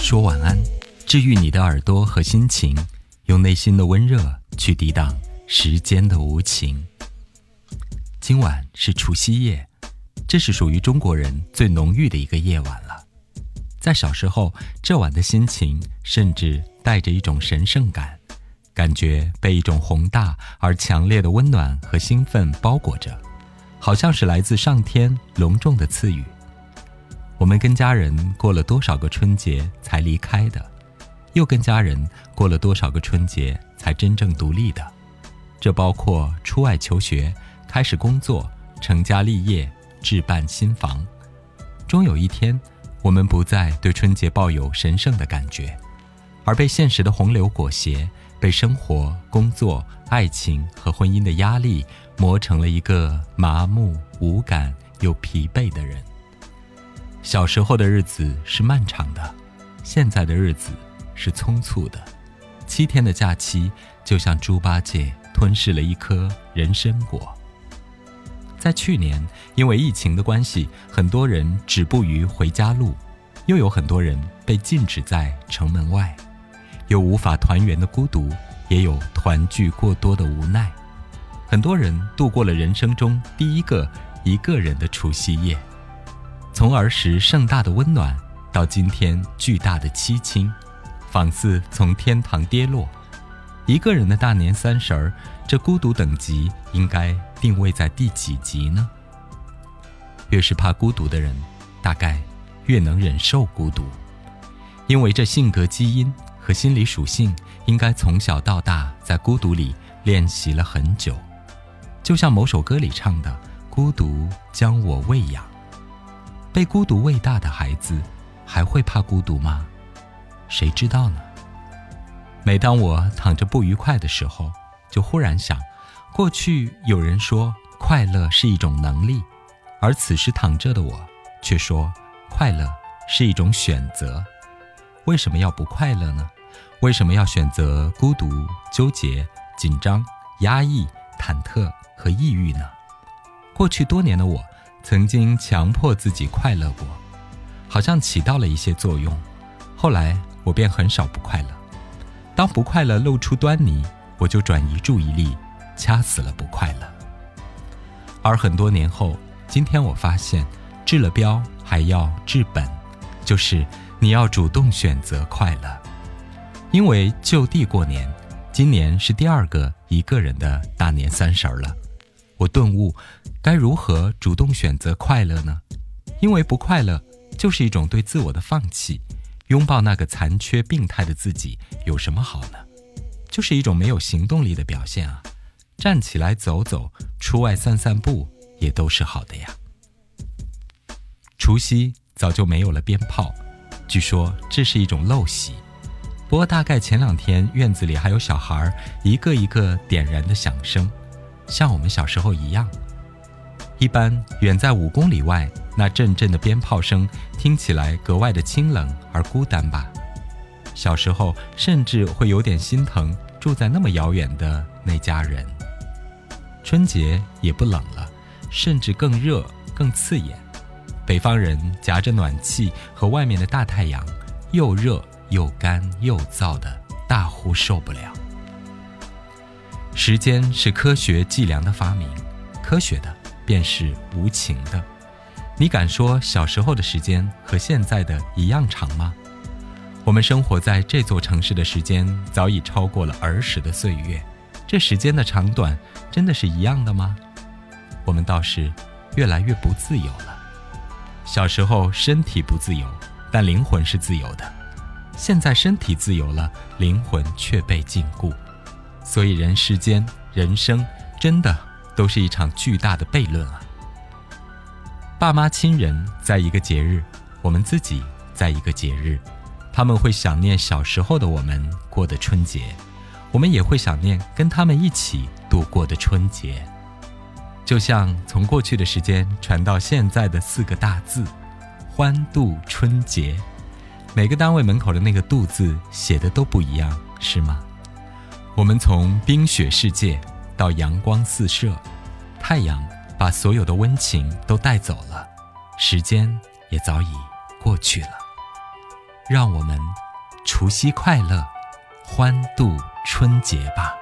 说晚安，治愈你的耳朵和心情，用内心的温热去抵挡时间的无情。今晚是除夕夜，这是属于中国人最浓郁的一个夜晚了。在小时候，这晚的心情甚至带着一种神圣感，感觉被一种宏大而强烈的温暖和兴奋包裹着，好像是来自上天隆重的赐予。我们跟家人过了多少个春节才离开的，又跟家人过了多少个春节才真正独立的？这包括出外求学、开始工作、成家立业、置办新房。终有一天，我们不再对春节抱有神圣的感觉，而被现实的洪流裹挟，被生活、工作、爱情和婚姻的压力磨成了一个麻木、无感又疲惫的人。小时候的日子是漫长的，现在的日子是匆促的。七天的假期就像猪八戒吞噬了一颗人参果。在去年，因为疫情的关系，很多人止步于回家路，又有很多人被禁止在城门外，有无法团圆的孤独，也有团聚过多的无奈。很多人度过了人生中第一个一个人的除夕夜。从儿时盛大的温暖，到今天巨大的凄清，仿似从天堂跌落。一个人的大年三十儿，这孤独等级应该定位在第几级呢？越是怕孤独的人，大概越能忍受孤独，因为这性格基因和心理属性，应该从小到大在孤独里练习了很久。就像某首歌里唱的：“孤独将我喂养。”被孤独喂大的孩子，还会怕孤独吗？谁知道呢？每当我躺着不愉快的时候，就忽然想，过去有人说快乐是一种能力，而此时躺着的我，却说快乐是一种选择。为什么要不快乐呢？为什么要选择孤独、纠结、紧张、压抑、忐忑和抑郁呢？过去多年的我。曾经强迫自己快乐过，好像起到了一些作用。后来我便很少不快乐。当不快乐露出端倪，我就转移注意力，掐死了不快乐。而很多年后，今天我发现，治了标还要治本，就是你要主动选择快乐。因为就地过年，今年是第二个一个人的大年三十了。我顿悟，该如何主动选择快乐呢？因为不快乐就是一种对自我的放弃。拥抱那个残缺病态的自己有什么好呢？就是一种没有行动力的表现啊！站起来走走，出外散散步，也都是好的呀。除夕早就没有了鞭炮，据说这是一种陋习。不过大概前两天院子里还有小孩一个一个点燃的响声。像我们小时候一样，一般远在五公里外，那阵阵的鞭炮声听起来格外的清冷而孤单吧。小时候甚至会有点心疼住在那么遥远的那家人。春节也不冷了，甚至更热更刺眼。北方人夹着暖气和外面的大太阳，又热又干又燥的，大呼受不了。时间是科学计量的发明，科学的便是无情的。你敢说小时候的时间和现在的一样长吗？我们生活在这座城市的时间早已超过了儿时的岁月，这时间的长短真的是一样的吗？我们倒是越来越不自由了。小时候身体不自由，但灵魂是自由的。现在身体自由了，灵魂却被禁锢。所以，人世间、人生，真的都是一场巨大的悖论啊！爸妈、亲人在一个节日，我们自己在一个节日，他们会想念小时候的我们过的春节，我们也会想念跟他们一起度过的春节。就像从过去的时间传到现在的四个大字“欢度春节”，每个单位门口的那个“度”字写的都不一样，是吗？我们从冰雪世界到阳光四射，太阳把所有的温情都带走了，时间也早已过去了。让我们除夕快乐，欢度春节吧。